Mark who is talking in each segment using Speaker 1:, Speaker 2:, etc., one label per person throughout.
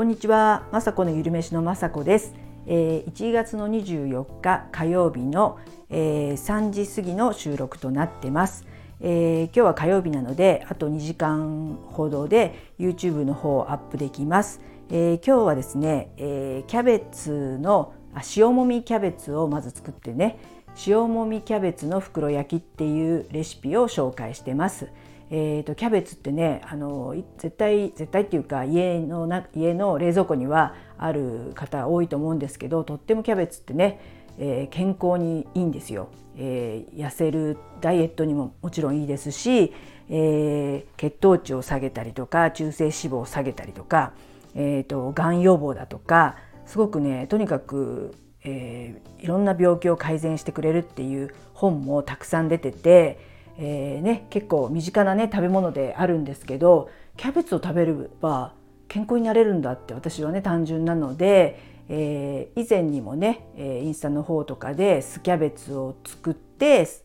Speaker 1: こんにちは、まさこのゆるめしのまさこです、えー、1月の24日火曜日の、えー、3時過ぎの収録となってます、えー、今日は火曜日なのであと2時間ほどで YouTube の方をアップできます、えー、今日はですね、えー、キャベツのあ塩もみキャベツをまず作ってね塩もみキャベツの袋焼きっていうレシピを紹介してます。えーと、キャベツってねあの絶対絶対っていうか家のな家の冷蔵庫にはある方多いと思うんですけどとってもキャベツってね、えー、健康にいいんですよ、えー、痩せるダイエットにももちろんいいですし、えー、血糖値を下げたりとか中性脂肪を下げたりとか、えーと、がん予防だとかすごくねとにかく、えー、いろんな病気を改善してくれるっていう本もたくさん出ててえーね、結構身近なね食べ物であるんですけどキャベツを食べれば健康になれるんだって私はね単純なので、えー、以前にもね、え、インスタの方とかでスキャベツを作ってス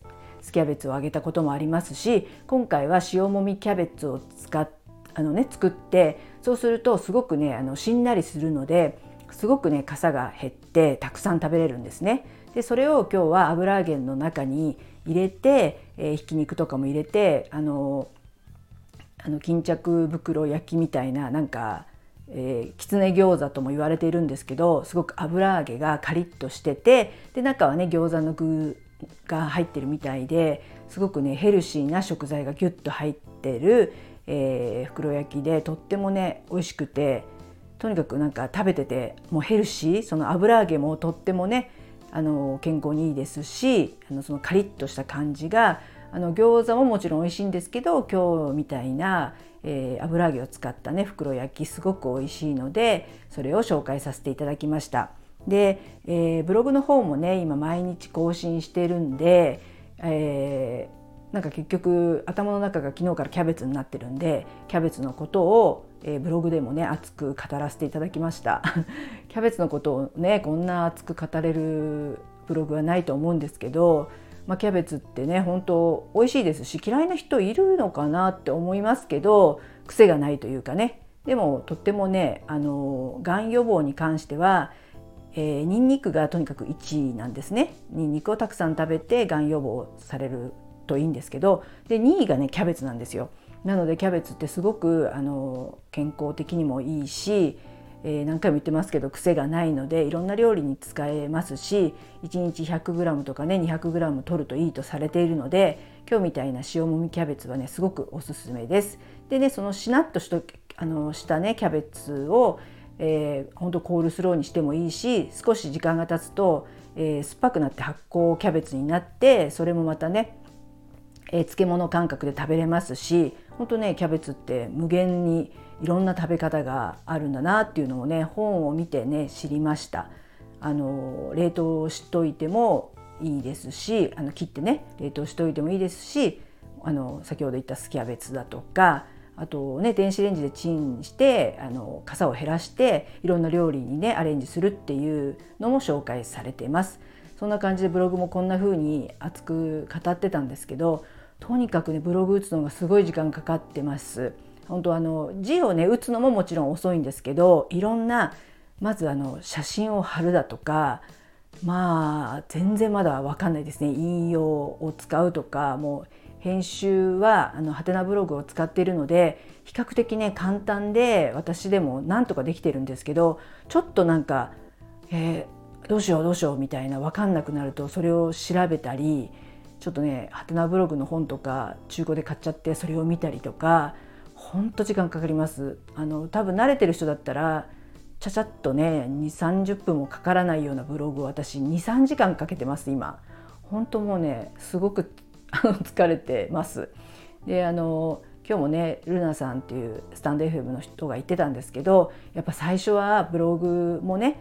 Speaker 1: キャベツをあげたこともありますし今回は塩もみキャベツを使っあの、ね、作ってそうするとすごくねあのしんなりするのですごくね傘が減ってたくさん食べれるんですね。でそれを今日は油揚げの中に入れて、えー、ひき肉とかも入れてあのあの巾着袋焼きみたいななんか、え、きつね餃子とも言われているんですけどすごく油揚げがカリッとしててで中はね餃子の具が入ってるみたいですごくねヘルシーな食材がギュッと入ってる、えー、袋焼きでとってもね美味しくてとにかくなんか食べててもうヘルシーその油揚げもとってもねあの健康にいいですしあのそのカリッとした感じがあの餃子ももちろん美味しいんですけど今日みたいな、えー、油揚げを使ったね袋焼きすごく美味しいのでそれを紹介させていただきました。で、えー、ブログの方もね今毎日更新してるんで、えー、なんか結局頭の中が昨日からキャベツになってるんでキャベツのことをえー、ブログでもね熱く語らせていただきました。キャベツのことをねこんな熱く語れるブログはないと思うんですけど、まあ、キャベツってね本当美味しいですし嫌いな人いるのかなって思いますけど癖がないというかね。でもとってもねあのがん予防に関してはえー、ニンニクがとにかく1位なんですね。ニンニクをたくさん食べてがん予防されるといいんですけどで2位がねキャベツなんですよ。なのでキャベツってすごくあの健康的にもいいし、えー、何回も言ってますけど癖がないのでいろんな料理に使えますし1日 100g とかね 200g 取るといいとされているので今日みたいな塩もみキャベツはねすごくおすすめです。でねそのしなっとしとあのしたねキャベツをえー、ほんとコールスローにしてもいいし少し時間が経つと、えー、酸っぱくなって発酵キャベツになってそれもまたねえー、漬物感覚で食べれますし本当ねキャベツって無限にいろんな食べ方があるんだなっていうのをね本を見てね知りました。あの冷凍しといてもいいですしあの切ってね冷凍しといてもいいですしあの先ほど言ったスキャベツだとかあとね電子レンジでチンしてあの傘を減らしていろんな料理にねアレンジするっていうのも紹介されてます。そんな感じでブログもこんな風に熱く語ってたんですけどとにかくねブログ打つのがすごい時間かかってます。本当あの字をね打つのももちろん遅いんですけどいろんなまずあの写真を貼るだとかまあ全然まだ分かんないですね引用を使うとかもう編集はあのハテナブログを使っているので比較的ね簡単で私でもなんとかできてるんですけどちょっとなんか、えー、どうしようどうしようみたいな分かんなくなるとそれを調べたりちょっとねハテナブログの本とか中古で買っちゃってそれを見たりとかほんと時間かかります。あの多分慣れてる人だったらちゃちゃっとね2 3 0分もかからないようなブログを私23時間かけてます今。本当もうねすごく疲れてます。であの今日もねルナさんっていうスタンド FM の人が言ってたんですけどやっぱ最初はブログもね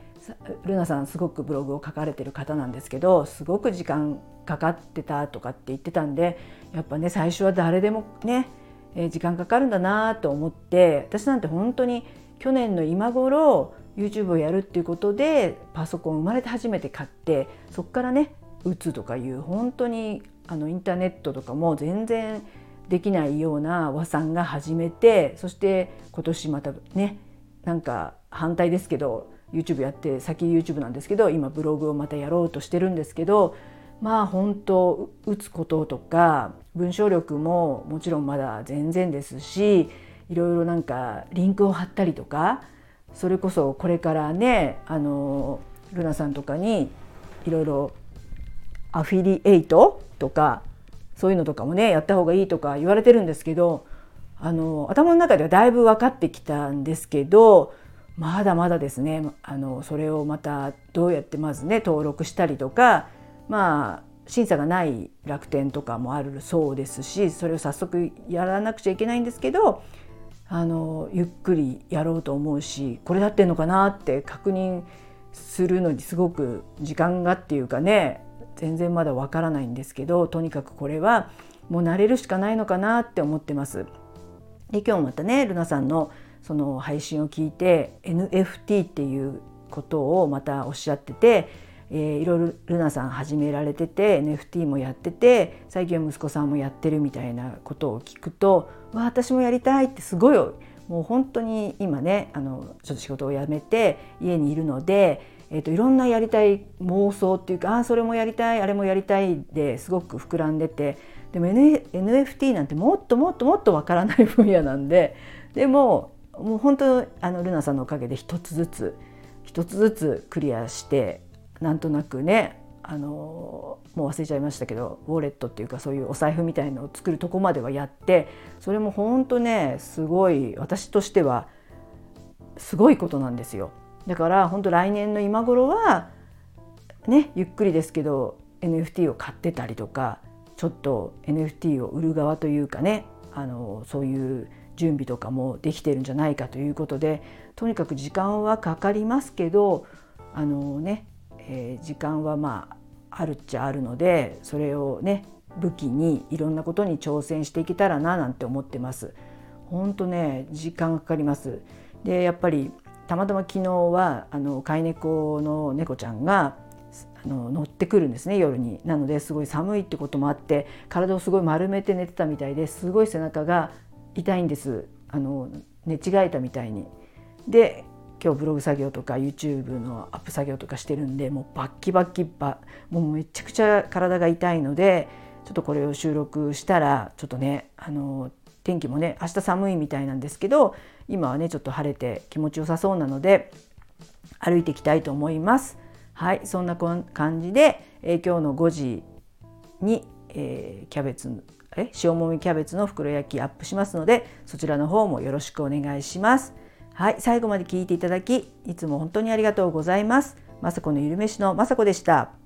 Speaker 1: ルナさんすごくブログを書かれてる方なんですけどすごく時間かかってたとかって言ってたんでやっぱね最初は誰でもね、えー、時間かかるんだなと思って私なんて本当に去年の今頃 YouTube をやるっていうことでパソコン生まれて初めて買ってそっからね打つとかいう本当にあのインターネットとかも全然できないような和さんが始めてそして今年またねなんか反対ですけど YouTube やって先 YouTube なんですけど今ブログをまたやろうとしてるんですけどまあ本当打つこととか文章力ももちろんまだ全然ですしいろいろなんかリンクを貼ったりとかそれこそこれからねあのルナさんとかにいろいろアフィリエイトとかそういうのとかもねやった方がいいとか言われてるんですけどあの頭の中ではだいぶ分かってきたんですけどまだまだですねあのそれをまたどうやってまずね登録したりとかまあ審査がない楽天とかもあるそうですしそれを早速やらなくちゃいけないんですけどあのゆっくりやろうと思うしこれだってんのかなって確認するのにすごく時間がっていうかね全然まだわからないんですけどとにかくこれはもう慣れるしかないのかなって思ってます。で今日またねルナさんのその配信を聞いて NFT っていうことをまたおっしゃってて、えー、いろいろルナさん始められてて NFT もやってて最近は息子さんもやってるみたいなことを聞くとわ私もやりたいってすごいもう本当に今ねあのちょっと仕事を辞めて家にいるのでえーと、いろんなやりたい妄想っていうかあそれもやりたいあれもやりたいですごく膨らんでてでも、N、NFT なんてもっともっともっとわからない分野なんででももう本当あのルナさんのおかげで一つずつ一つずつクリアしてなんとなくねあのもう忘れちゃいましたけどウォレットっていうかそういうお財布みたいのを作るとこまではやってそれも本当ねすごい私としてはすごいことなんですよ。だから本当来年の今頃はねゆっくりですけど NFT を買ってたりとかちょっと NFT を売る側というかねあのそういう準備とかもできてるんじゃないかということでとにかく時間はかかりますけどあのね、えー、時間はまああるっちゃあるのでそれをね武器にいろんなことに挑戦していけたらななんて思ってます。本当ね時間かかります。でやっぱりたまたま昨日はあの飼い猫の猫ちゃんがあの乗ってくるんですね夜になのですごい寒いってこともあって体をすごい丸めて寝てたみたいですごい背中が痛いんですあの寝違えたみたいに。で今日ブログ作業とか YouTube のアップ作業とかしてるんでもうバッキバッキバもうめちゃくちゃ体が痛いのでちょっとこれを収録したらちょっとねあの天気もね明日寒いみたいなんですけど今はねちょっと晴れて気持ちよさそうなので歩いていきたいと思います。はいそんな感じで、えー、今日の5時に、えー、キャベツえ塩もみキャベツの袋焼きアップしますのでそちらの方もよろしくお願いします。はい最後まで聞いていただきいつも本当にありがとうございます。まさこのゆるめしのまさこでした。